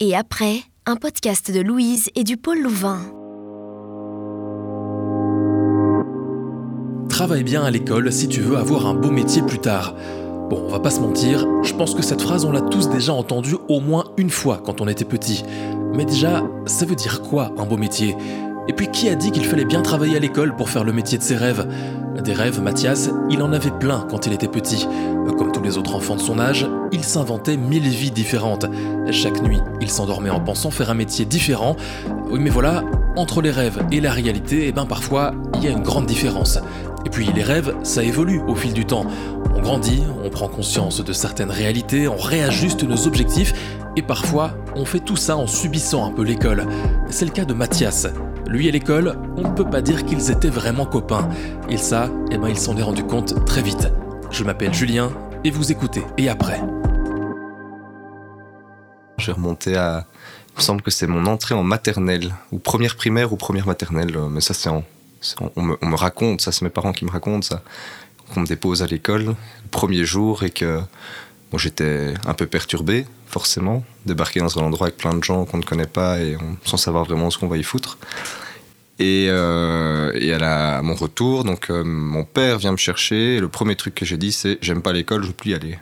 Et après, un podcast de Louise et du Pôle Louvain. Travaille bien à l'école si tu veux avoir un beau métier plus tard. Bon, on va pas se mentir, je pense que cette phrase on l'a tous déjà entendue au moins une fois quand on était petit. Mais déjà, ça veut dire quoi un beau métier? Et puis qui a dit qu'il fallait bien travailler à l'école pour faire le métier de ses rêves? Des rêves, Mathias, il en avait plein quand il était petit. Comme tous les autres enfants de son âge, il s'inventait mille vies différentes. Chaque nuit, il s'endormait en pensant faire un métier différent. Oui mais voilà, entre les rêves et la réalité, eh ben parfois, il y a une grande différence. Et puis les rêves, ça évolue au fil du temps. On grandit, on prend conscience de certaines réalités, on réajuste nos objectifs, et parfois, on fait tout ça en subissant un peu l'école. C'est le cas de Mathias. Lui et l'école, on ne peut pas dire qu'ils étaient vraiment copains. Et ça, eh ben, il s'en est rendu compte très vite. Je m'appelle Julien, et vous écoutez Et après J'ai remonté à... Il me semble que c'est mon entrée en maternelle, ou première primaire ou première maternelle, mais ça c'est en on me, raconte, ça c'est mes parents qui me racontent ça, qu'on me dépose à l'école le premier jour et que j'étais un peu perturbé, forcément, débarquer dans un endroit avec plein de gens qu'on ne connaît pas et sans savoir vraiment ce qu'on va y foutre. Et, euh, à, mon retour, donc euh, mon père vient me chercher. Et le premier truc que j'ai dit, c'est j'aime pas l'école, je veux plus y aller.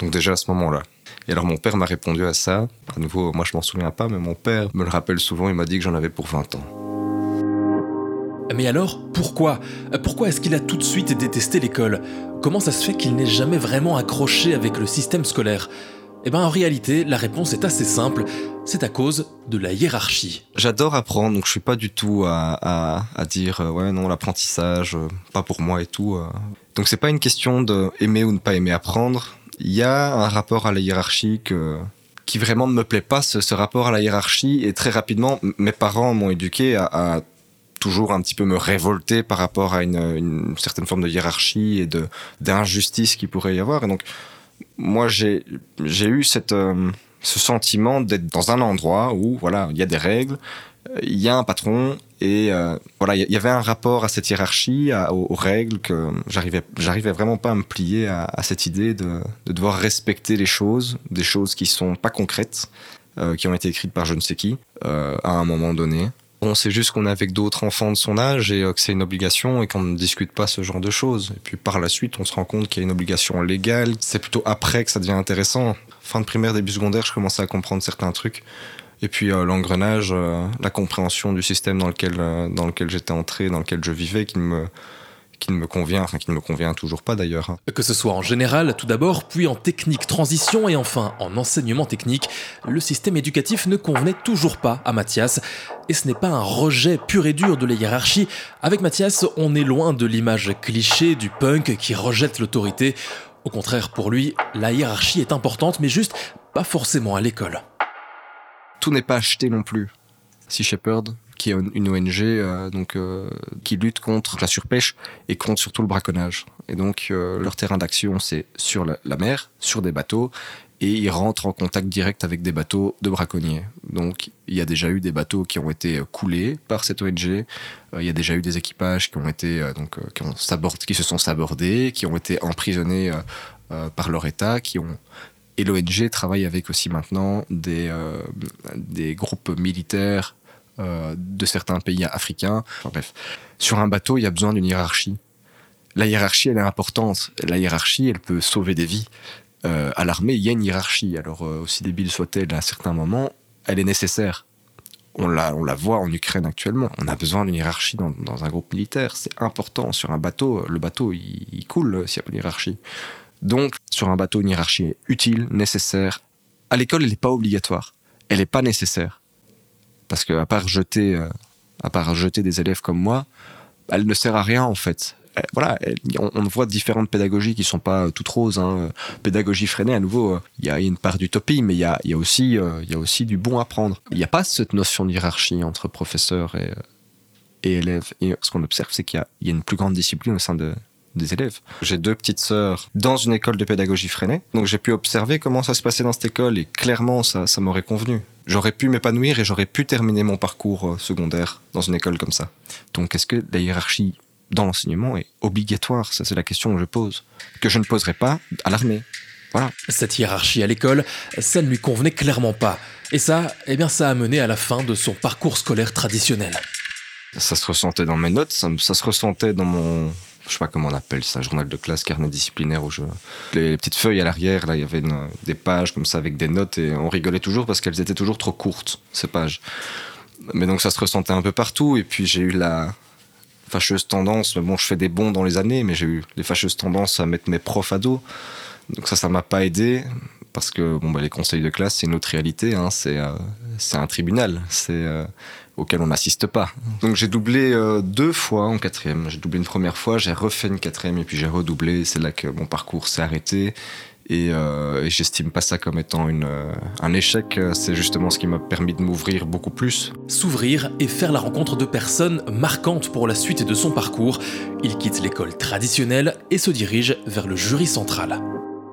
Donc déjà à ce moment-là. Et alors mon père m'a répondu à ça. À nouveau, moi je m'en souviens pas, mais mon père me le rappelle souvent. Il m'a dit que j'en avais pour 20 ans. Mais alors, pourquoi? Pourquoi est-ce qu'il a tout de suite détesté l'école? Comment ça se fait qu'il n'ait jamais vraiment accroché avec le système scolaire? Eh bien en réalité, la réponse est assez simple, c'est à cause de la hiérarchie. J'adore apprendre, donc je suis pas du tout à, dire euh, ouais non l'apprentissage, euh, pas pour moi et tout. Euh. Donc c'est pas une question de aimer ou ne pas aimer apprendre. Il y a un rapport à la hiérarchie qui vraiment ne me plaît pas, ce, rapport à la hiérarchie. Et très rapidement, mes parents m'ont éduqué à toujours un petit peu me révolter par rapport à une, certaine forme de hiérarchie et d'injustice qui pourrait y avoir. Et donc, moi, j'ai eu euh, ce sentiment d'être dans un endroit où voilà, il y a des règles, il y a un patron et euh, voilà, il y avait un rapport à cette hiérarchie, aux, règles que j'arrivais vraiment pas à me plier à, cette idée de, de, devoir respecter les choses, des choses qui sont pas concrètes, euh, qui ont été écrites par je ne sais qui à un moment donné. On sait juste qu'on est avec d'autres enfants de son âge et euh, que c'est une obligation et qu'on ne discute pas ce genre de choses. Et puis par la suite, on se rend compte qu'il y a une obligation légale. C'est plutôt après que ça devient intéressant. Fin de primaire, début secondaire, je commençais à comprendre certains trucs. Et puis euh, l'engrenage, euh, la compréhension du système dans lequel, dans lequel j'étais entré, dans lequel je vivais, qui me, qui ne me convient, enfin qui ne me convient toujours pas d'ailleurs. Hein. Que ce soit en général tout d'abord, puis en technique transition et enfin en enseignement technique, le système éducatif ne convenait toujours pas à Mathias. Et ce n'est pas un rejet pur et dur de la hiérarchie. Avec Mathias, on est loin de l'image cliché du punk qui rejette l'autorité. Au contraire, pour lui, la hiérarchie est importante, mais juste pas forcément à l'école. Tout n'est pas acheté non plus. Si Shepard qui est une ONG euh, donc euh, qui lutte contre la surpêche et contre surtout le braconnage. Et donc euh, leur terrain d'action c'est sur la, mer, sur des bateaux et ils rentrent en contact direct avec des bateaux de braconniers. Donc il y a déjà eu des bateaux qui ont été coulés par cette ONG. il y a déjà eu des équipages qui ont été donc qui, ont qui se sont sabordés, qui ont été emprisonnés par leur État, qui ont et l'ONG travaille avec aussi maintenant des, des groupes militaires euh, de certains pays africains. bref, sur un bateau, il y a besoin d'une hiérarchie. La hiérarchie, elle est importante. La hiérarchie, elle peut sauver des vies. Euh, à l'armée, il y a une hiérarchie. Alors, euh, aussi débile soit-elle à certains moments, elle est nécessaire. On la, on la voit en Ukraine actuellement. On a besoin d'une hiérarchie dans, un groupe militaire. C'est important. Sur un bateau, le bateau, il, il coule s'il n'y a pas de hiérarchie. Donc, sur un bateau, une hiérarchie est utile, nécessaire. À l'école, elle n'est pas obligatoire. Elle n'est pas nécessaire parce que à part jeter, euh, à part jeter des élèves comme moi, elle ne sert à rien en fait. voilà, on, voit différentes pédagogies qui sont pas toutes roses. Hein. Pédagogie freinée, à nouveau, il y a une part d'utopie, mais il y a, aussi, il y a aussi du bon à prendre. Il n'y a pas cette notion de hiérarchie entre professeurs et, et élèves. Et ce qu'on observe, c'est qu'il y, a une plus grande discipline au sein de, des élèves. J'ai deux petites sœurs dans une école de pédagogie freinée, donc j'ai pu observer comment ça se passait dans cette école et clairement ça, ça m'aurait convenu. J'aurais pu m'épanouir et j'aurais pu terminer mon parcours euh, secondaire dans une école comme ça. Donc est-ce que la hiérarchie dans l'enseignement est obligatoire? Ça c'est la question que je pose, que je ne poserai pas à l'armée. Voilà. Cette hiérarchie à l'école, ça ne lui convenait clairement pas. Et ça, eh bien, ça a mené à la fin de son parcours scolaire traditionnel. Ça se ressentait dans mes notes, ça, ça se ressentait dans mon, je sais pas comment on appelle ça, journal de classe, carnet disciplinaire où je... Les petites feuilles à l'arrière, là, il y avait des pages comme ça avec des notes et on rigolait toujours parce qu'elles étaient toujours trop courtes, ces pages. Mais donc ça se ressentait un peu partout et puis j'ai eu la fâcheuse tendance, bon, je fais des bons dans les années, mais j'ai eu les fâcheuses tendances à mettre mes profs à dos. Donc ça, ça m'a pas aidé parce que bon, bah, les conseils de classe, c'est une autre réalité, hein, c'est euh, un tribunal. C'est euh, auquel on n'assiste pas. Donc j'ai doublé euh, deux fois en quatrième. J'ai doublé une première fois, j'ai refait une quatrième et puis j'ai redoublé. C'est là que mon parcours s'est arrêté. Et, euh, j'estime pas ça comme étant une, euh, un échec. C'est justement ce qui m'a permis de m'ouvrir beaucoup plus. S'ouvrir et faire la rencontre de personnes marquantes pour la suite de son parcours. Il quitte l'école traditionnelle et se dirige vers le jury central.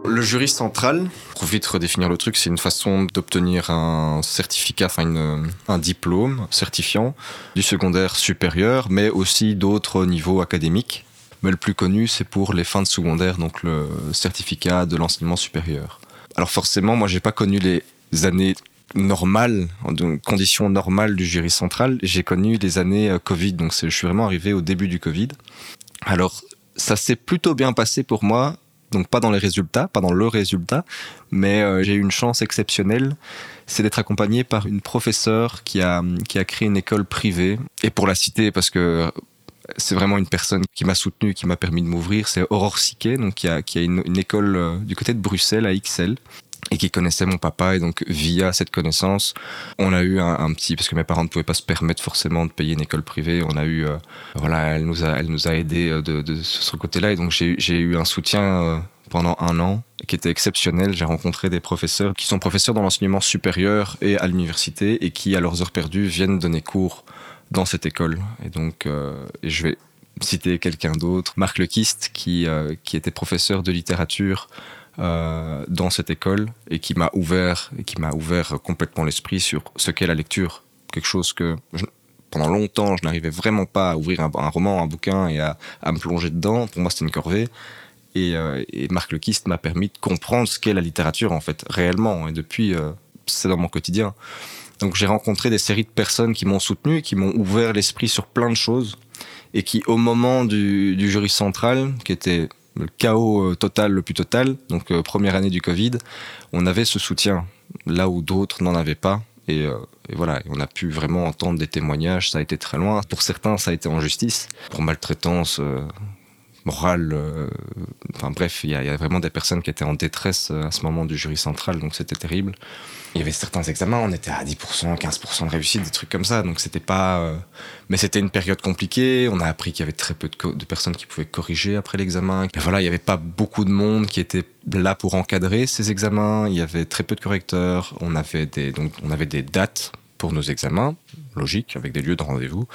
Le jury central, pour vite redéfinir le truc, c'est une façon d'obtenir un certificat, enfin un diplôme certifiant du secondaire supérieur, mais aussi d'autres niveaux académiques. Mais le plus connu, c'est pour les fins de secondaire, donc le certificat de l'enseignement supérieur. Alors forcément, moi, j'ai pas connu les années normales, conditions normales du jury central. J'ai connu les années euh, Covid, donc je suis vraiment arrivé au début du Covid. Alors, ça s'est plutôt bien passé pour moi donc pas dans les résultats, pas dans le résultat, mais euh, j'ai eu une chance exceptionnelle, c'est d'être accompagné par une professeure qui a, qui créé une école privée. Et pour la citer, parce que c'est vraiment une personne qui m'a soutenu, qui m'a permis de m'ouvrir, c'est Aurore Siquet, qui a, une école euh, du côté de Bruxelles à XL et qui connaissait mon papa. Et donc via cette connaissance on a eu un, petit parce que mes parents ne pouvaient pas se permettre forcément de payer une école privée. On a eu euh, voilà elle nous a elle nous a aidé euh, de, ce côté là et donc j'ai eu un soutien euh, pendant un an qui était exceptionnel. J'ai rencontré des professeurs qui sont professeurs dans l'enseignement supérieur et à l'université et qui à leurs heures perdues viennent donner cours dans cette école. Et donc je vais citer quelqu'un d'autre. Marc Lequiste qui qui était professeur de littérature euh, dans cette école et qui m'a ouvert et qui m'a ouvert complètement l'esprit sur ce qu'est la lecture, quelque chose que pendant longtemps je n'arrivais vraiment pas à ouvrir un, roman, un bouquin et à, à, me plonger dedans. Pour moi, c'était une corvée. Et, euh, et Marc Lequiste m'a permis de comprendre ce qu'est la littérature en fait réellement. Et depuis, euh, c'est dans mon quotidien. Donc j'ai rencontré des séries de personnes qui m'ont soutenu, qui m'ont ouvert l'esprit sur plein de choses et qui, au moment du, du jury central, qui était le chaos euh, total, le plus total, donc euh, première année du Covid, on avait ce soutien là où d'autres n'en avaient pas. Et, euh, voilà, on a pu vraiment entendre des témoignages. Ça a été très loin. Pour certains, ça a été en justice, pour maltraitance morale. enfin bref, il y, a vraiment des personnes qui étaient en détresse à ce moment du jury central, donc c'était terrible il y avait certains examens, on était à 10%, 15% de réussite, des trucs comme ça. Donc c'était pas. Euh, mais c'était une période compliquée. On a appris qu'il y avait très peu de, personnes qui pouvaient corriger après l'examen. Voilà, il n'y avait pas beaucoup de monde qui était là pour encadrer ces examens. Il y avait très peu de correcteurs. On avait des, donc, on avait des dates pour nos examens, logique, avec des lieux de rendez-vous.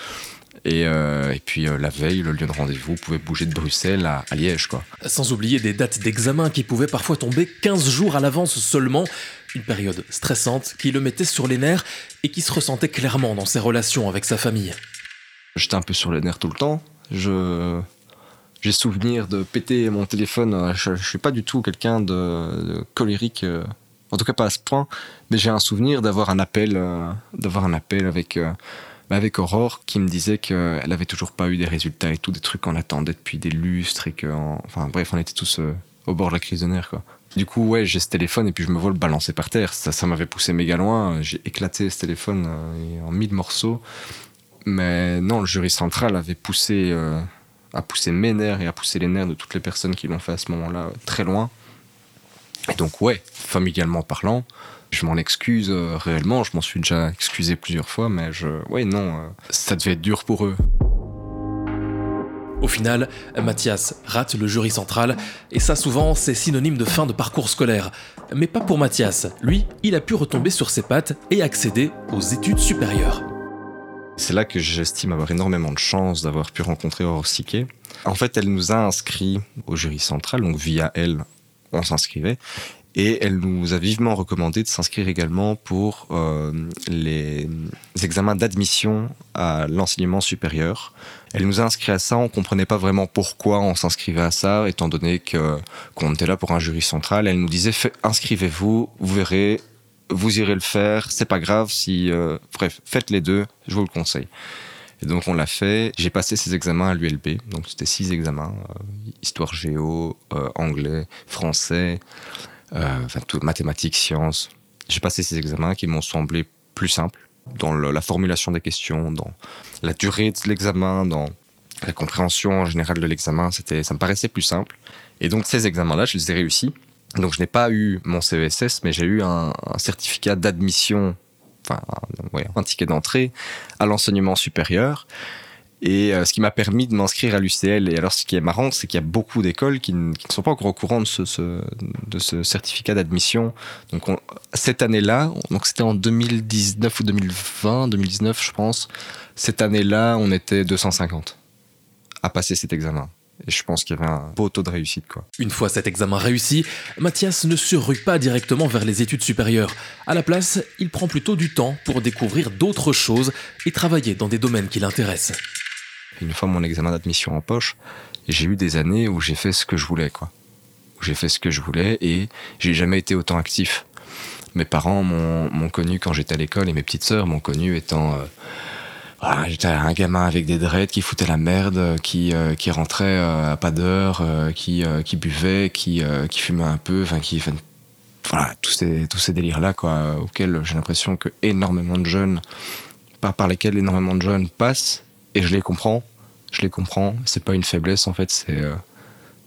Et, euh, et, puis euh, la veille, le lieu de rendez-vous pouvait bouger de Bruxelles à, à Liège. Quoi. Sans oublier des dates d'examen qui pouvaient parfois tomber 15 jours à l'avance seulement. Une période stressante qui le mettait sur les nerfs et qui se ressentait clairement dans ses relations avec sa famille. J'étais un peu sur les nerfs tout le temps. Je j'ai souvenir de péter mon téléphone. Je, je suis pas du tout quelqu'un de, colérique, euh, en tout cas pas à ce point. Mais j'ai un souvenir d'avoir un appel, euh, d'avoir un appel avec euh, avec Aurore qui me disait qu'elle avait toujours pas eu des résultats et tout, des trucs qu'on attendait depuis des lustres et que, enfin bref, on était tous au bord de la crise de nerfs quoi. Du coup, ouais, j'ai ce téléphone et puis je me vois le balancer par terre. Ça, ça m'avait poussé méga loin. J'ai éclaté ce téléphone euh, en mille morceaux. Mais non, le jury central avait poussé, euh, a poussé mes nerfs et a poussé les nerfs de toutes les personnes qui l'ont fait à ce moment-là très loin. Et donc, ouais, familialement parlant, je m'en excuse euh, réellement. Je m'en suis déjà excusé plusieurs fois, mais je, ouais, non, euh, ça devait être dur pour eux. Au final, Mathias rate le jury central, et ça souvent c'est synonyme de fin de parcours scolaire. Mais pas pour Mathias, lui, il a pu retomber sur ses pattes et accéder aux études supérieures. C'est là que j'estime avoir énormément de chance d'avoir pu rencontrer Aurore. En fait, elle nous a inscrits au jury central, donc via elle, on s'inscrivait. Et elle nous a vivement recommandé de s'inscrire également pour euh, les examens d'admission à l'enseignement supérieur. Elle nous a inscrit à ça, on comprenait pas vraiment pourquoi on s'inscrivait à ça, étant donné qu'on était là pour un jury central. Elle nous disait inscrivez-vous, vous verrez, vous irez le faire, c'est pas grave si, euh, bref, faites les deux, je vous le conseille. Et donc on l'a fait. J'ai passé ces examens à l'ULB, donc c'était six examens euh, histoire géo, anglais, français, enfin tout, mathématiques, sciences. J'ai passé ces examens qui m'ont semblé plus simples dans la formulation des questions, dans la durée de l'examen, dans la compréhension en général de l'examen. C'était, ça me paraissait plus simple. Et donc ces examens-là, je les ai réussis. Donc je n'ai pas eu mon CESS, mais j'ai eu un, certificat d'admission, enfin un, ticket d'entrée à l'enseignement supérieur. Et euh, ce qui m'a permis de m'inscrire à l'UCL. Et alors ce qui est marrant, c'est qu'il y a beaucoup d'écoles qui, ne sont pas encore au courant de ce, certificat d'admission. Donc cette année-là, donc c'était en 2019 ou 2020, 2019 je pense, cette année-là on était 250 à passer cet examen. Et je pense qu'il y avait un beau taux de réussite. Quoi. Une fois cet examen réussi, Mathias ne se pas directement vers les études supérieures. À la place, il prend plutôt du temps pour découvrir d'autres choses et travailler dans des domaines qui l'intéressent. Une fois mon examen d'admission en poche, j'ai eu des années où j'ai fait ce que je voulais. Quoi. J'ai fait ce que je voulais et j'ai jamais été autant actif. Mes parents m'ont connu quand j'étais à l'école et mes petites sœurs m'ont connu étant... Euh, j'étais un gamin avec des dreads qui foutait la merde, qui, euh, qui rentrait euh, à pas d'heure, euh, qui, qui buvait, qui, qui fumait un peu, enfin qui voilà tous ces tous ces délires là quoi auxquels j'ai l'impression que énormément de jeunes par par lesquels énormément de jeunes passent et je les comprends. Je les comprends. C'est pas une faiblesse en fait. C'est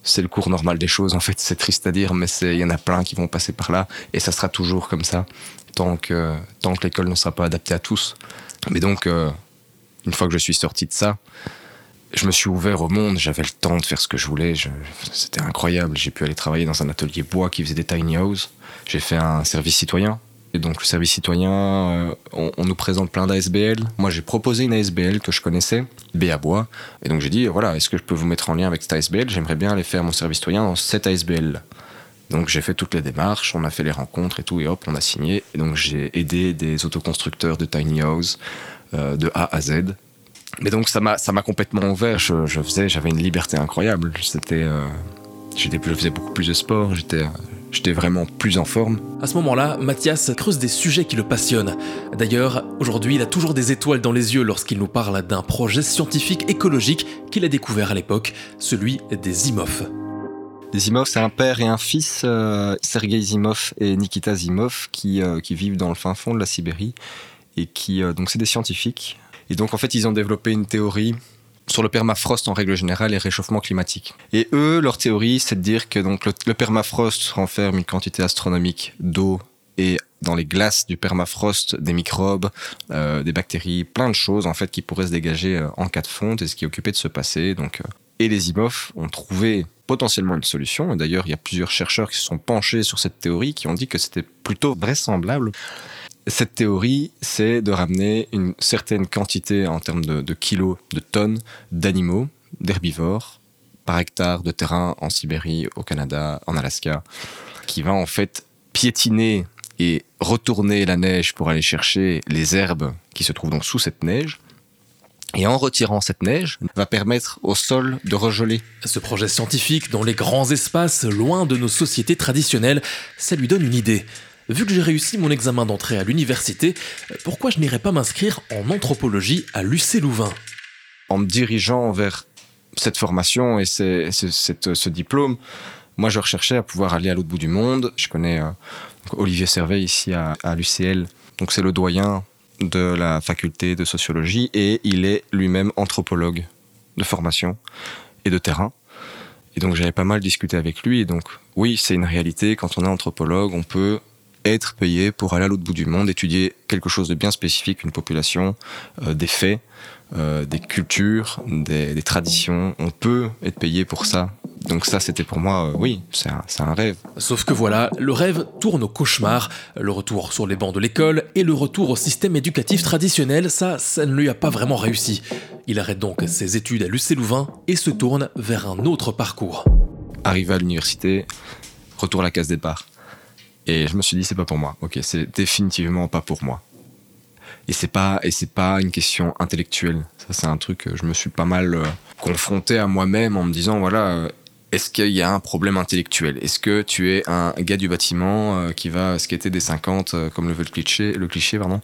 c'est le cours normal des choses en fait. C'est triste à dire mais il y en a plein qui vont passer par là. Et ça sera toujours comme ça tant que tant que l'école ne sera pas adaptée à tous. Mais donc une fois que je suis sorti de ça, je me suis ouvert au monde, j'avais le temps de faire ce que je voulais, c'était incroyable. J'ai pu aller travailler dans un atelier bois qui faisait des tiny houses. J'ai fait un service citoyen. Et donc le service citoyen, euh, on, nous présente plein d'ASBL. Moi j'ai proposé une ASBL que je connaissais, BA Bois. Et donc j'ai dit, voilà, est-ce que je peux vous mettre en lien avec cette ASBL? J'aimerais bien aller faire mon service citoyen dans cette ASBL. Donc j'ai fait toutes les démarches, on a fait les rencontres et tout, et hop, on a signé. Et donc j'ai aidé des autoconstructeurs de tiny houses euh, de A à Z. Mais donc ça m'a ça m'a complètement ouvert. Je, faisais, j'avais une liberté incroyable. C'était, euh, j'étais, je faisais beaucoup plus de sport. J'étais J'étais vraiment plus en forme. À ce moment-là, Mathias creuse des sujets qui le passionnent. D'ailleurs, aujourd'hui, il a toujours des étoiles dans les yeux lorsqu'il nous parle d'un projet scientifique écologique qu'il a découvert à l'époque, celui des IMOF. Les Zimov, c'est un père et un fils, euh, Sergei Zimov et Nikita Zimov, qui, qui vivent dans le fin fond de la Sibérie et qui euh, donc c'est des scientifiques et donc en fait ils ont développé une théorie sur le permafrost en règle générale et réchauffement climatique. Et eux, leur théorie, c'est de dire que donc le, permafrost renferme une quantité astronomique d'eau et dans les glaces du permafrost des microbes, euh, des bactéries, plein de choses en fait qui pourraient se dégager euh, en cas de fonte et ce qui est occupé de se passer. Donc, et les IMOF ont trouvé potentiellement une solution. D'ailleurs, il y a plusieurs chercheurs qui se sont penchés sur cette théorie qui ont dit que c'était plutôt vraisemblable cette théorie, c'est de ramener une certaine quantité en termes de, kilos, de tonnes d'animaux, d'herbivores, par hectare de terrain en Sibérie, au Canada, en Alaska, qui va en fait piétiner et retourner la neige pour aller chercher les herbes qui se trouvent donc sous cette neige. Et en retirant cette neige, va permettre au sol de regeler. Ce projet scientifique dans les grands espaces, loin de nos sociétés traditionnelles, ça lui donne une idée. Vu que j'ai réussi mon examen d'entrée à l'université, pourquoi je n'irais pas m'inscrire en anthropologie à l'UC Louvain? En me dirigeant vers cette formation et ce diplôme, moi je recherchais à pouvoir aller à l'autre bout du monde. Je connais euh, Olivier Servet ici à, l'UCL, donc c'est le doyen de la faculté de sociologie et il est lui-même anthropologue de formation et de terrain. Et donc j'avais pas mal discuté avec lui et donc oui c'est une réalité quand on est anthropologue on peut être payé pour aller à l'autre bout du monde, étudier quelque chose de bien spécifique, une population, euh, des faits, euh, des cultures, des, traditions. On peut être payé pour ça. Donc ça, c'était pour moi, euh, oui, c'est un, un, rêve. Sauf que voilà, le rêve tourne au cauchemar. Le retour sur les bancs de l'école et le retour au système éducatif traditionnel, ça, ça ne lui a pas vraiment réussi. Il arrête donc ses études à l'UC Louvain et se tourne vers un autre parcours. Arrivé à l'université, retour à la case départ. Et je me suis dit, c'est pas pour moi. Ok, c'est définitivement pas pour moi. Et c'est pas, et c'est pas une question intellectuelle. Ça, c'est un truc que je me suis pas mal euh, confronté à moi-même en me disant, voilà, euh, est-ce qu'il y a un problème intellectuel? Est-ce que tu es un gars du bâtiment euh, qui va skater des 50 euh, comme le veut le cliché, le cliché pardon,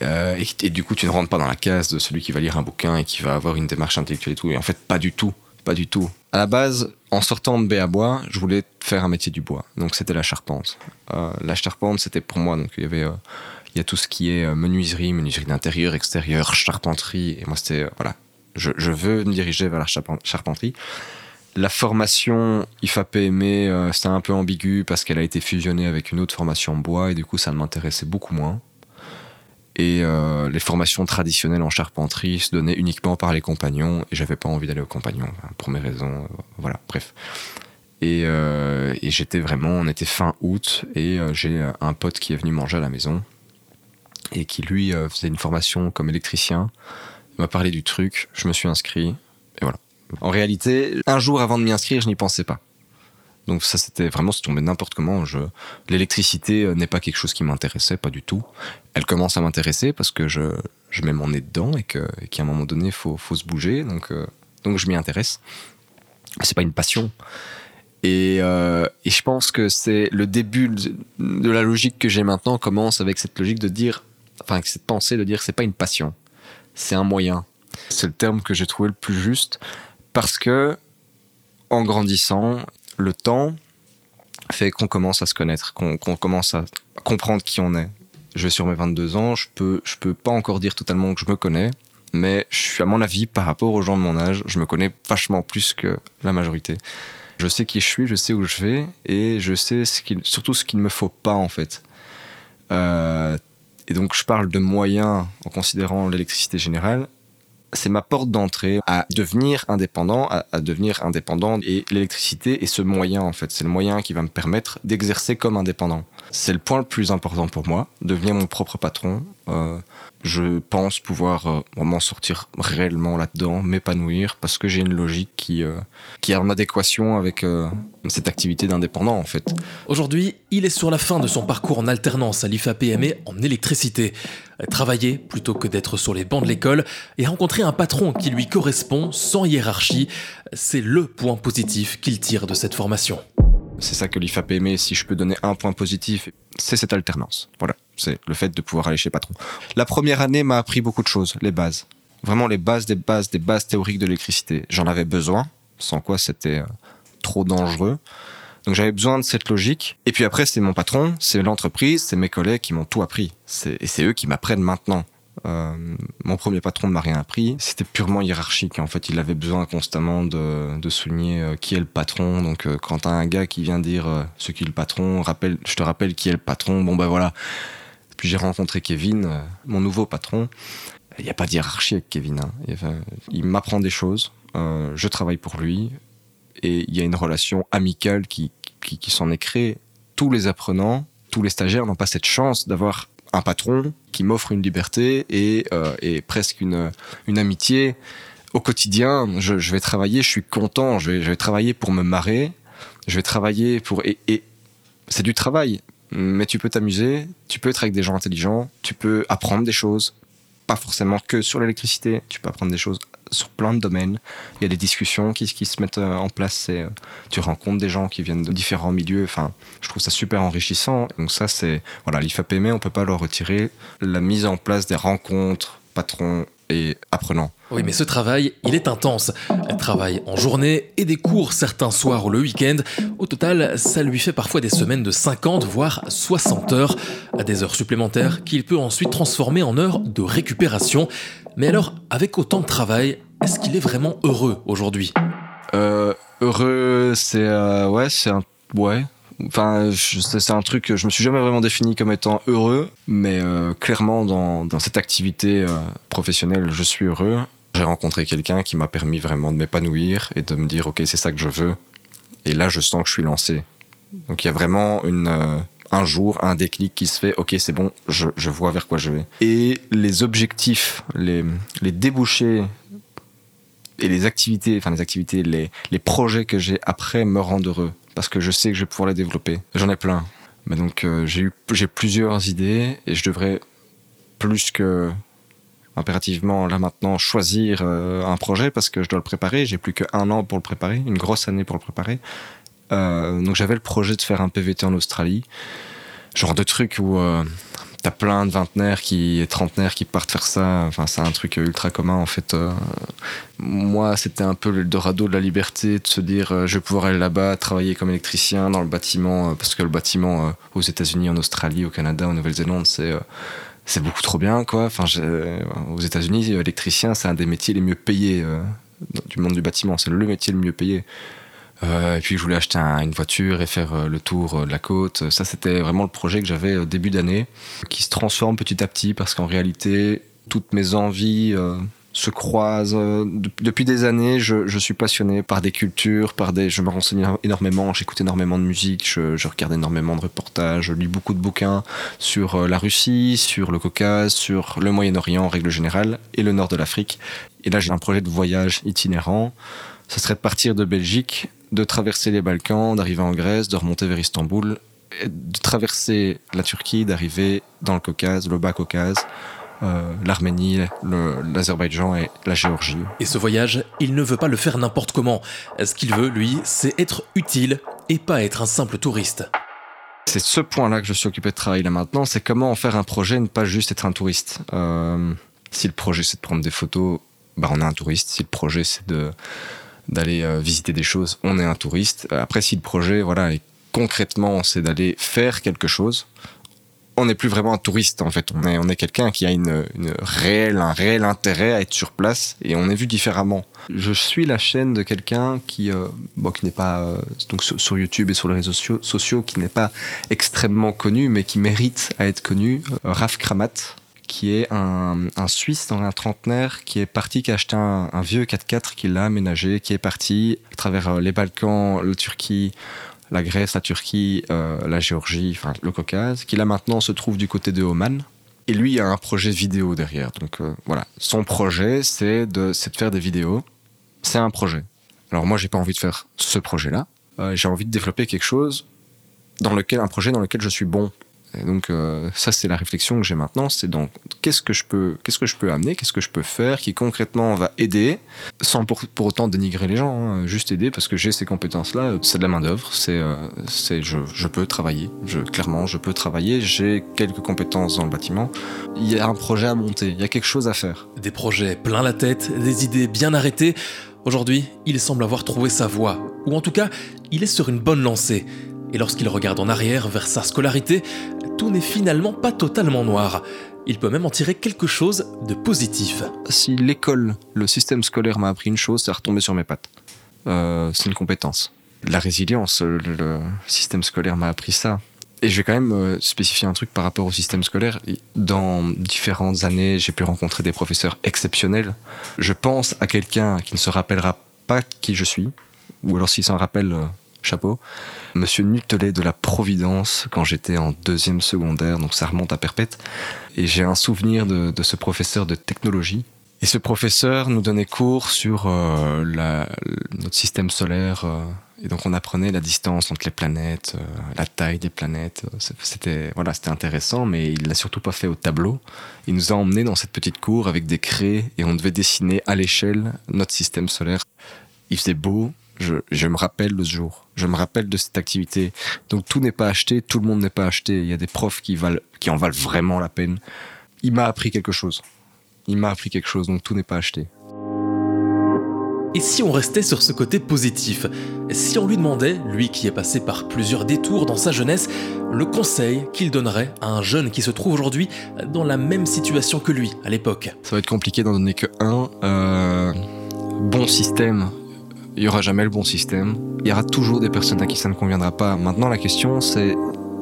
et, et, du coup tu ne rentres pas dans la case de celui qui va lire un bouquin et qui va avoir une démarche intellectuelle et tout. Et en fait, pas du tout. Pas du tout. À la base, en sortant de B à bois, je voulais faire un métier du bois. Donc c'était la charpente. la charpente, c'était pour moi. Donc il y avait il y a tout ce qui est menuiserie, menuiserie d'intérieur, extérieur, charpenterie. Et moi, c'était, voilà, je, veux me diriger vers la charpenterie. La formation IFA-PME, euh, c'était un peu ambigu parce qu'elle a été fusionnée avec une autre formation bois et du coup ça m'intéressait beaucoup moins. Et euh, les formations traditionnelles en charpenterie se donnaient uniquement par les compagnons et j'avais pas envie d'aller aux compagnons pour mes raisons. Euh, voilà, bref. Et, et j'étais vraiment, on était fin août et j'ai un pote qui est venu manger à la maison et qui lui faisait une formation comme électricien. M'a parlé du truc, je me suis inscrit et voilà. En réalité, un jour avant de m'y inscrire, je n'y pensais pas. Donc ça, c'était vraiment, c'est tombé n'importe comment. Je... L'électricité euh, n'est pas quelque chose qui m'intéressait, pas du tout. Elle commence à m'intéresser parce que je, je mets mon nez dedans et qu'à un moment donné, il faut, faut se bouger. Donc, euh, donc je m'y intéresse. C'est pas une passion. Et, euh, et, je pense que c'est le début de la logique que j'ai maintenant commence avec cette logique de dire, enfin, cette pensée de dire c'est pas une passion, c'est un moyen. C'est le terme que j'ai trouvé le plus juste parce que, en grandissant, le temps fait qu'on commence à se connaître, qu'on commence à comprendre qui on est. Je vais sur mes 22 ans, je peux, je peux pas encore dire totalement que je me connais, mais je suis, à mon avis, par rapport aux gens de mon âge, je me connais vachement plus que la majorité. Je sais qui je suis, je sais où je vais, et je sais surtout ce qu'il ne me faut pas, en fait. Euh, et donc, je parle de moyens en considérant l'électricité générale, c'est ma porte d'entrée à devenir indépendant, à, devenir indépendant. Et l'électricité est ce moyen, en fait. C'est le moyen qui va me permettre d'exercer comme indépendant. C'est le point le plus important pour moi, devenir mon propre patron. Euh, je pense pouvoir euh, m'en sortir réellement là-dedans, m'épanouir, parce que j'ai une logique qui, euh, qui est en adéquation avec euh, cette activité d'indépendant, en fait. Aujourd'hui, il est sur la fin de son parcours en alternance à l'IFA PME en électricité. Travailler plutôt que d'être sur les bancs de l'école et rencontrer un patron qui lui correspond sans hiérarchie, c'est le point positif qu'il tire de cette formation. C'est ça que l'IFAP aimait. Si je peux donner un point positif, c'est cette alternance. Voilà, c'est le fait de pouvoir aller chez patron. La première année m'a appris beaucoup de choses, les bases. Vraiment les bases des bases, des bases théoriques de l'électricité. J'en avais besoin, sans quoi c'était euh, trop dangereux. Donc j'avais besoin de cette logique. Et puis après, c'est mon patron, c'est l'entreprise, c'est mes collègues qui m'ont tout appris. Et c'est eux qui m'apprennent maintenant. Euh, mon premier patron ne m'a rien appris. C'était purement hiérarchique. En fait, il avait besoin constamment de, de souligner euh, qui est le patron. Donc, euh, quand t'as un gars qui vient dire ce qui est le patron, je te rappelle qui est le patron. Bon, ben voilà. Puis j'ai rencontré Kevin, mon nouveau patron. Il n'y a pas de hiérarchie avec Kevin. Hein. Il, m'apprend des choses. je travaille pour lui. Et il y a une relation amicale qui, qui, s'en est créée. Tous les apprenants, tous les stagiaires n'ont pas cette chance d'avoir un patron qui m'offre une liberté et, euh, et presque une, une amitié au quotidien. Je, vais travailler, je suis content, je vais, je vais travailler pour me marrer, je vais travailler pour... Et, et c'est du travail, mais tu peux t'amuser, tu peux être avec des gens intelligents, tu peux apprendre des choses, pas forcément que sur l'électricité, tu peux apprendre des choses sur plein de domaines. Il y a des discussions qui, se mettent euh, en place. C'est, euh, tu rencontres des gens qui viennent de différents milieux. Enfin, je trouve ça super enrichissant. Donc ça, c'est voilà, l'IFAPME, on peut pas leur retirer la mise en place des rencontres patrons et apprenants. Oui, mais ce travail, il est intense. Elle travaille en journée et des cours certains soirs ou le week-end. Au total, ça lui fait parfois des semaines de 50 voire 60 heures, à des heures supplémentaires qu'il peut ensuite transformer en heures de récupération. Mais alors, avec autant de travail, est-ce qu'il est vraiment heureux aujourd'hui? Euh, Heureux, c'est euh, ouais, c'est un ouais. Enfin, c'est un truc que je me suis jamais vraiment défini comme étant heureux, mais euh, clairement dans, dans, cette activité professionnelle, je suis heureux. J'ai rencontré quelqu'un qui m'a permis vraiment de m'épanouir et de me dire ok, c'est ça que je veux. Et là, je sens que je suis lancé. Donc il y a vraiment une un jour, un déclic qui se fait, ok, c'est bon, je, vois vers quoi je vais. Et les objectifs, les, débouchés et les activités, enfin les activités, les, projets que j'ai après me rendent heureux parce que je sais que je vais pouvoir les développer. J'en ai plein. Mais donc euh, j'ai eu j'ai plusieurs idées et je devrais plus que impérativement là maintenant choisir euh, un projet parce que je dois le préparer. J'ai plus qu'un an pour le préparer, une grosse année pour le préparer. Euh, donc j'avais le projet de faire un PVT en Australie, genre de truc où euh, t'as plein de vingtenaires qui et trentenaires qui partent faire ça. Enfin c'est un truc ultra commun en fait. Euh. moi c'était un peu le dorado de la liberté de se dire je vais pouvoir aller là-bas travailler comme électricien dans le bâtiment parce que le bâtiment aux États-Unis, en Australie, au Canada, en Nouvelle-Zélande c'est c'est beaucoup trop bien quoi. Enfin aux États-Unis électricien c'est un des métiers les mieux payés du monde du bâtiment. C'est le métier le mieux payé. Euh, et puis je voulais acheter un- une voiture et faire euh, le tour euh, de la côte. Ça, c'était vraiment le projet que j'avais au début d'année, qui se transforme petit à petit parce qu'en réalité, toutes mes envies euh, se croisent. Euh, de- depuis des années, je, suis passionné par des cultures, par des. Je me renseigne énormément, j'écoute énormément de musique, je, je regarde énormément de reportages, je lis beaucoup de bouquins sur euh, la Russie, sur le Caucase, sur le Moyen-Orient en règle générale et le nord de l'Afrique. Et là, j'ai un projet de voyage itinérant. Ce serait de partir de Belgique, de traverser les Balkans, d'arriver en Grèce, de remonter vers Istanbul, et de traverser la Turquie, d'arriver dans le Caucase, le bas Caucase, euh, l'Arménie, l'Azerbaïdjan et la Géorgie. Et ce voyage, il ne veut pas le faire n'importe comment. Ce qu'il veut, lui, c'est être utile et pas être un simple touriste. C'est ce point-là que je suis occupé de travailler là maintenant, c'est comment en faire un projet, ne pas juste être un touriste. Euh, si le projet c'est de prendre des photos, bah on est un touriste. Si le projet c'est de d'aller euh, visiter des choses, on est un touriste. Après, si le projet, voilà, et concrètement, c'est d'aller faire quelque chose, on n'est plus vraiment un touriste en fait. On est, on est quelqu'un qui a une, un réel intérêt à être sur place et on est vu différemment. Je suis la chaîne de quelqu'un qui, euh, bon, qui n'est pas euh, donc sur, YouTube et sur les réseaux sociaux, sociaux, qui n'est pas extrêmement connu, mais qui mérite à être connu. Euh, Raf Kramat, qui est un, Suisse dans un trentenaire qui est parti, qui a acheté un, vieux 4x4 qu'il a aménagé, qui est parti à travers euh, les Balkans, la Turquie, la Grèce, la Turquie, euh, la Géorgie, enfin le Caucase, qui là maintenant se trouve du côté de Oman. Et lui, il a un projet vidéo derrière. Donc euh, voilà, son projet, c'est de, faire des vidéos. C'est un projet. Alors moi, j'ai pas envie de faire ce projet-là. J'ai envie de développer quelque chose dans lequel un projet dans lequel je suis bon. Et donc euh, ça c'est la réflexion que j'ai maintenant, c'est donc qu'est-ce que je peux qu'est-ce que je peux amener, qu'est-ce que je peux faire qui concrètement va aider? Sans pour, pour autant dénigrer les gens, hein, juste aider parce que j'ai ces compétences-là, c'est de la main d'œuvre, c'est euh, c'est je, je peux travailler, je clairement je peux travailler, j'ai quelques compétences dans le bâtiment, il y a un projet à monter, il y a quelque chose à faire. Des projets plein la tête, des idées bien arrêtées. Aujourd'hui, il semble avoir trouvé sa voie, ou en tout cas, il est sur une bonne lancée. Et lorsqu'il regarde en arrière vers sa scolarité, tout n'est finalement pas totalement noir. Il peut même en tirer quelque chose de positif. Si l'école, le système scolaire m'a appris une chose, c'est à retomber sur mes pattes. Euh, c'est une compétence. La résilience, le, système scolaire m'a appris ça. Et je vais quand même euh, spécifier un truc par rapport au système scolaire. Dans différentes années, j'ai pu rencontrer des professeurs exceptionnels. Je pense à quelqu'un qui ne se rappellera pas qui je suis, ou alors s'il s'en rappelle, euh, chapeau. Monsieur Nutelet de la Providence, quand j'étais en deuxième secondaire, donc ça remonte à perpète. Et j'ai un souvenir de, ce professeur de technologie. Et ce professeur nous donnait cours sur euh, notre système solaire. euh, et donc on apprenait la distance entre les planètes, euh, la taille des planètes. C'était voilà, intéressant, mais il l'a surtout pas fait au tableau. Il nous a emmenés dans cette petite cour avec des craies et on devait dessiner à l'échelle notre système solaire. Il faisait beau. Je, je me rappelle de ce jour. Je me rappelle de cette activité. Donc tout n'est pas acheté, tout le monde n'est pas acheté. Il y a des profs qui valent, qui en valent vraiment la peine. Il m'a appris quelque chose. Il m'a appris quelque chose, donc tout n'est pas acheté. Et si on restait sur ce côté positif? Si on lui demandait, lui qui est passé par plusieurs détours dans sa jeunesse, le conseil qu'il donnerait à un jeune qui se trouve aujourd'hui dans la même situation que lui à l'époque? Ça va être compliqué d'en donner que un. Euh, bon système. Il y aura jamais le bon système. Il y aura toujours des personnes à qui ça ne conviendra pas. Maintenant, la question, c'est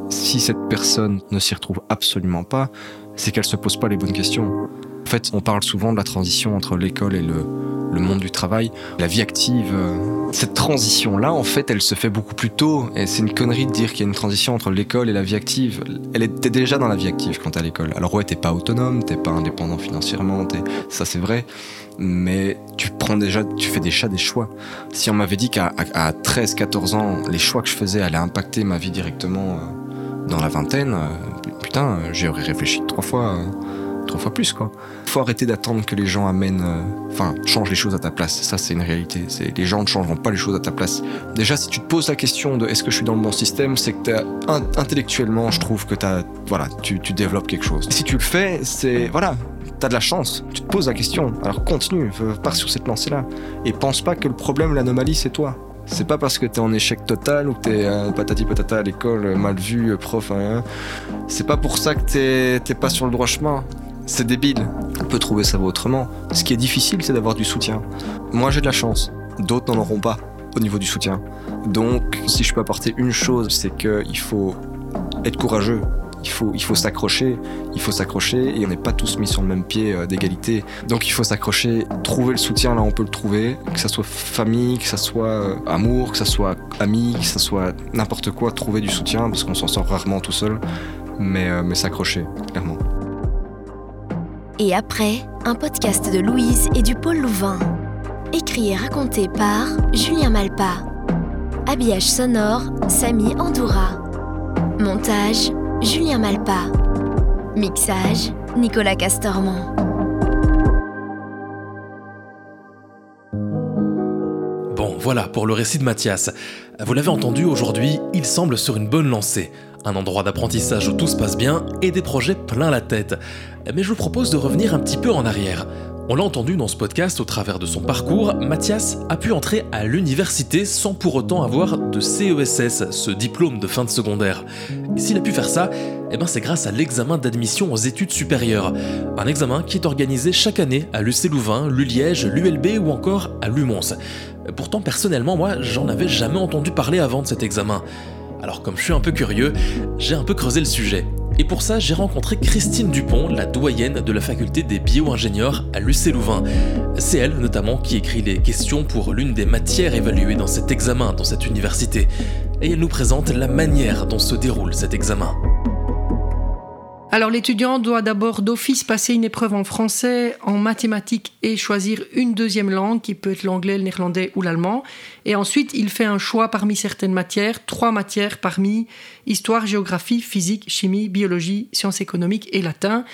si cette personne ne s'y retrouve absolument pas, c'est qu'elle se pose pas les bonnes questions. En fait, on parle souvent de la transition entre l'école et le, le monde du travail, la vie active. euh, Cette transition-là, en fait, elle se fait beaucoup plus tôt. Et c'est une connerie de dire qu'il y a une transition entre l'école et la vie active. Elle était déjà dans la vie active quand à l'école. Alors ouais, t'es pas autonome, t'es pas indépendant financièrement, ça c'est vrai. Mais tu prends déjà, tu fais déjà des choix. Si on m'avait dit qu'à à, 13, 14 ans, les choix que je faisais allaient impacter ma vie directement euh, dans la vingtaine, euh, putain, euh, j'y aurais réfléchi trois fois. trois fois plus, quoi. Faut arrêter d'attendre que les gens amènent, enfin, changent les choses à ta place. Ça, c'est une réalité. Les gens ne changeront pas les choses à ta place. Déjà, si tu te poses la question de est-ce que je suis dans le bon système, c'est que intellectuellement, je trouve que t'as, voilà, tu, tu développes quelque chose. Si tu le fais, c'est, voilà, t'as de la chance. Tu te poses la question. Alors continue, pars sur cette lancée-là. Et pense pas que le problème, l'anomalie, c'est toi. C'est pas parce que t'es en échec total ou que t'es un patati patata à l'école, mal vu, prof, hein. c'est pas pour ça que t'es pas sur le droit chemin. C'est débile. On peut trouver ça autrement. Ce qui est difficile, c'est d'avoir du soutien. Moi, j'ai de la chance. D'autres n'en auront pas au niveau du soutien. Donc, si je peux apporter une chose, c'est qu'il faut être courageux il faut, s'accrocher, il faut s'accrocher et on n'est pas tous mis sur le même pied euh, d'égalité. Donc il faut s'accrocher, trouver le soutien là on peut le trouver, que ça soit famille, que ça soit euh, amour, que ça soit ami, que ça soit n'importe quoi, trouver du soutien parce qu'on s'en sort rarement tout seul, mais, euh, mais s'accrocher, clairement. Et après, un podcast de Louise et du Pôle Louvain. Écrit et raconté par Julien Malpa. Habillage sonore, Samy Andoura. Montage, Julien Malpa. Mixage, Nicolas Castormont. Bon, voilà pour le récit de Mathias. Vous l'avez entendu, aujourd'hui, il semble sur une bonne lancée. Un endroit d'apprentissage où tout se passe bien et des projets plein la tête. Mais je vous propose de revenir un petit peu en arrière. On l'a entendu dans ce podcast au travers de son parcours, Mathias a pu entrer à l'université sans pour autant avoir de CESS, ce diplôme de fin de secondaire. Et s'il a pu faire ça, eh ben c'est grâce à l'examen d'admission aux études supérieures. Un examen qui est organisé chaque année à l'UC Louvain, l'ULiège, l'ULB ou encore à l'UMONS. Pourtant, personnellement, moi, j'en avais jamais entendu parler avant de cet examen. Alors comme je suis un peu curieux, j'ai un peu creusé le sujet. Et pour ça, j'ai rencontré Christine Dupont, la doyenne de la faculté des bio-ingénieurs à l'UC Louvain. C'est elle, notamment, qui écrit les questions pour l'une des matières évaluées dans cet examen dans cette université. Et elle nous présente la manière dont se déroule cet examen. Alors l'étudiant doit d'abord d'office passer une épreuve en français, en mathématiques et choisir une deuxième langue qui peut être l'anglais, le néerlandais ou l'allemand. Et ensuite, il fait un choix parmi certaines matières, trois matières parmi histoire, géographie, physique, chimie, biologie, sciences économiques et latin.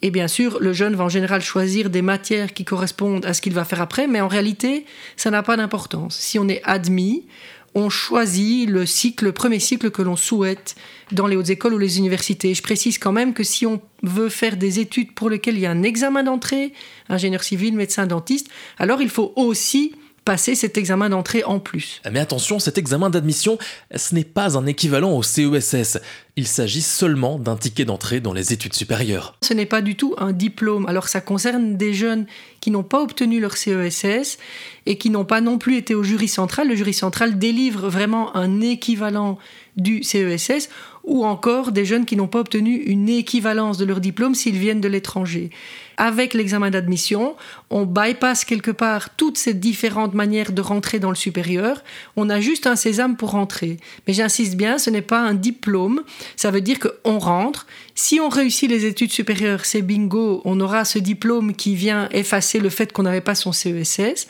Et bien sûr, le jeune va en général choisir des matières qui correspondent à ce qu'il va faire après, mais en réalité, ça n'a pas d'importance. Si on est admis, on choisit le cycle, le premier cycle que l'on souhaite dans les hautes écoles ou les universités. Je précise quand même que si on veut faire des études pour lesquelles il y a un examen d'entrée, ingénieur civil, médecin, dentiste, alors il faut aussi passer cet examen d'entrée en plus. Mais attention, cet examen d'admission, ce n'est pas un équivalent au CESS. Il s'agit seulement d'un ticket d'entrée dans les études supérieures. Ce n'est pas du tout un diplôme. Alors ça concerne des jeunes qui n'ont pas obtenu leur CESS et qui n'ont pas non plus été au jury central. Le jury central délivre vraiment un équivalent du CESS ou encore des jeunes qui n'ont pas obtenu une équivalence de leur diplôme s'ils viennent de l'étranger. Avec l'examen d'admission, on bypass quelque part toutes ces différentes manières de rentrer dans le supérieur. On a juste un sésame pour rentrer. Mais j'insiste bien, ce n'est pas un diplôme. Ça veut dire qu'on rentre. Si on réussit les études supérieures, c'est bingo. On aura ce diplôme qui vient effacer le fait qu'on n'avait pas son CESS.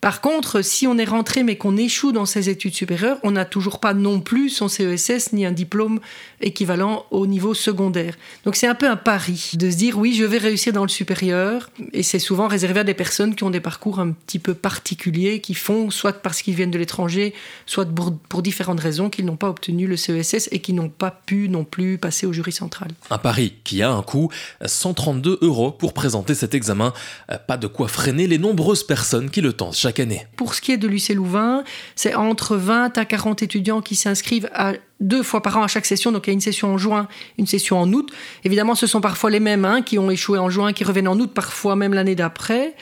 Par contre, si on est rentré mais qu'on échoue dans ses études supérieures, on n'a toujours pas non plus son CESS ni un diplôme équivalent au niveau secondaire. Donc c'est un peu un pari de se dire oui, je vais réussir dans le supérieur et c'est souvent réservé à des personnes qui ont des parcours un petit peu particuliers, qui font soit parce qu'ils viennent de l'étranger, soit pour, différentes raisons qu'ils n'ont pas obtenu le CESS et qui n'ont pas pu non plus passer au jury central. Un pari qui a un coût, 132 euros pour présenter cet examen. Pas de quoi freiner les nombreuses personnes qui le tentent Pour ce qui est de l'UC Louvain, c'est entre 20 à 40 étudiants qui s'inscrivent à deux fois par an à chaque session. Donc il y a une session en juin, une session en août. Évidemment, ce sont parfois les mêmes hein, qui ont échoué en juin, qui reviennent en août, parfois même l'année d'après.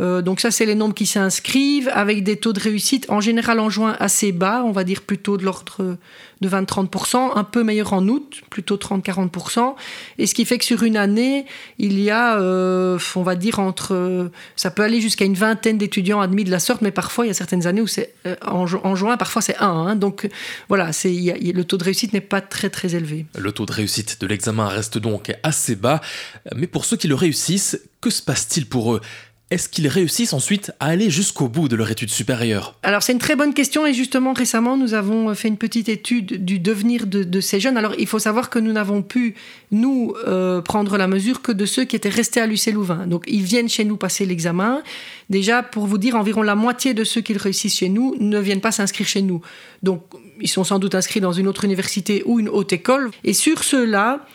Euh, donc ça, c'est les nombres qui s'inscrivent avec des taux de réussite en général en juin assez bas, on va dire plutôt de l'ordre de 20-30%, un peu meilleur en août, plutôt 30-40%. Et ce qui fait que sur une année, il y a, euh, on va dire, entre... Ça peut aller jusqu'à une vingtaine d'étudiants admis de la sorte, mais parfois, il y a certaines années où c'est euh, en, juin, parfois c'est un. Hein. donc voilà, le taux de réussite n'est pas très très élevé. Le taux de réussite de l'examen reste donc assez bas, mais pour ceux qui le réussissent, que se passe-t-il pour eux? Est-ce qu'ils réussissent ensuite à aller jusqu'au bout de leur étude supérieure Alors c'est une très bonne question et justement récemment nous avons fait une petite étude du devenir de, ces jeunes. Alors il faut savoir que nous n'avons pu nous euh, prendre la mesure que de ceux qui étaient restés à l'UC Louvain. Donc ils viennent chez nous passer l'examen. Déjà pour vous dire environ la moitié de ceux qui réussissent chez nous ne viennent pas s'inscrire chez nous. Donc ils sont sans doute inscrits dans une autre université ou une haute école. Et sur ceux-là,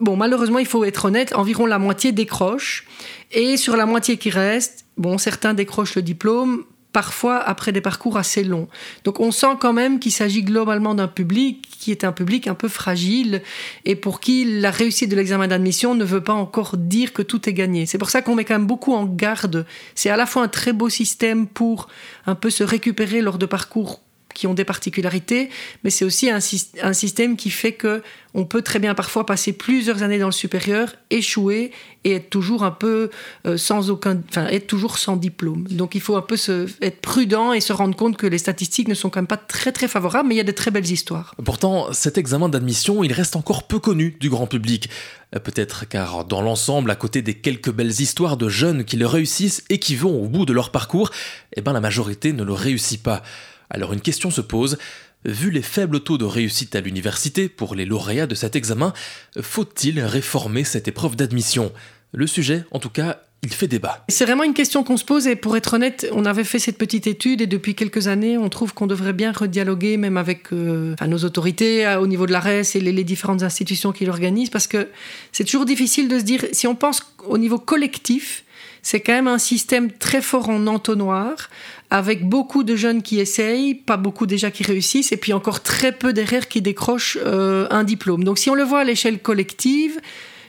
Bon, malheureusement, il faut être honnête, environ la moitié décroche. Et sur la moitié qui reste, bon, certains décrochent le diplôme, parfois après des parcours assez longs. Donc on sent quand même qu'il s'agit globalement d'un public qui est un public un peu fragile et pour qui la réussite de l'examen d'admission ne veut pas encore dire que tout est gagné. C'est pour ça qu'on met quand même beaucoup en garde. C'est à la fois un très beau système pour un peu se récupérer lors de parcours qui ont des particularités, mais c'est aussi un, système qui fait que on peut très bien parfois passer plusieurs années dans le supérieur, échouer et être toujours un peu euh, sans aucun, enfin être toujours sans diplôme. Donc il faut un peu se, être prudent et se rendre compte que les statistiques ne sont quand même pas très très favorables, mais il y a de très belles histoires. Pourtant, cet examen d'admission, il reste encore peu connu du grand public. Euh, peut-être car dans l'ensemble, à côté des quelques belles histoires de jeunes qui le réussissent et qui vont au bout de leur parcours, eh ben la majorité ne le réussit pas. Alors une question se pose, vu les faibles taux de réussite à l'université pour les lauréats de cet examen, faut-il réformer cette épreuve d'admission? Le sujet, en tout cas, il fait débat. C'est vraiment une question qu'on se pose et pour être honnête, on avait fait cette petite étude et depuis quelques années, on trouve qu'on devrait bien redialoguer même avec euh, nos autorités au niveau de l'ARES et les, différentes institutions qui l'organisent parce que c'est toujours difficile de se dire, si on pense au niveau collectif, c'est quand même un système très fort en entonnoir, avec beaucoup de jeunes qui essayent, pas beaucoup déjà qui réussissent, et puis encore très peu derrière qui décrochent euh, un diplôme. Donc si on le voit à l'échelle collective,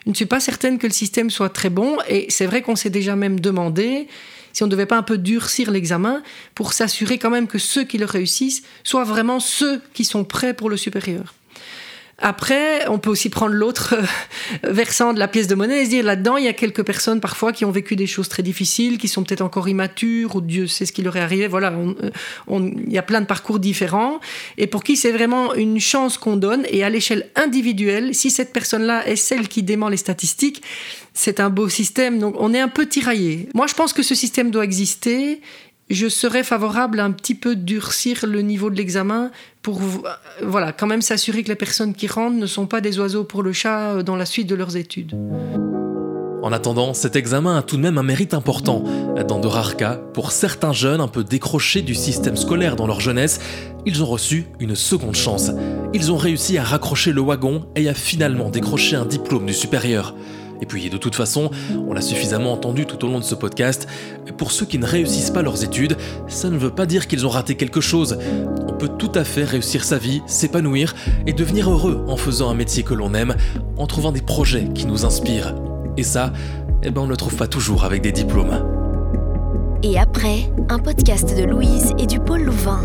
je ne suis pas certaine que le système soit très bon, et c'est vrai qu'on s'est déjà même demandé si on ne devait pas un peu durcir l'examen pour s'assurer quand même que ceux qui le réussissent soient vraiment ceux qui sont prêts pour le supérieur. Après, on peut aussi prendre l'autre euh, versant de la pièce de monnaie et se dire là-dedans, il y a quelques personnes parfois qui ont vécu des choses très difficiles, qui sont peut-être encore immatures, ou Dieu sait ce qui leur est arrivé. Voilà, euh, il y a plein de parcours différents, et pour qui c'est vraiment une chance qu'on donne. Et à l'échelle individuelle, si cette personne-là est celle qui dément les statistiques, c'est un beau système. Donc on est un peu tiraillé. Moi, je pense que ce système doit exister je serais favorable à un petit peu durcir le niveau de l'examen pour voilà, quand même s'assurer que les personnes qui rentrent ne sont pas des oiseaux pour le chat euh, dans la suite de leurs études. En attendant, cet examen a tout de même un mérite important. Dans de rares cas, pour certains jeunes un peu décrochés du système scolaire dans leur jeunesse, ils ont reçu une seconde chance. Ils ont réussi à raccrocher le wagon et à finalement décrocher un diplôme du supérieur. Et puis de toute façon, on l'a suffisamment entendu tout au long de ce podcast, pour ceux qui ne réussissent pas leurs études, ça ne veut pas dire qu'ils ont raté quelque chose. On peut tout à fait réussir sa vie, s'épanouir et devenir heureux en faisant un métier que l'on aime, en trouvant des projets qui nous inspirent. Et ça, eh ben on ne le trouve pas toujours avec des diplômes. Et après, un podcast de Louise et du Pôle Louvain.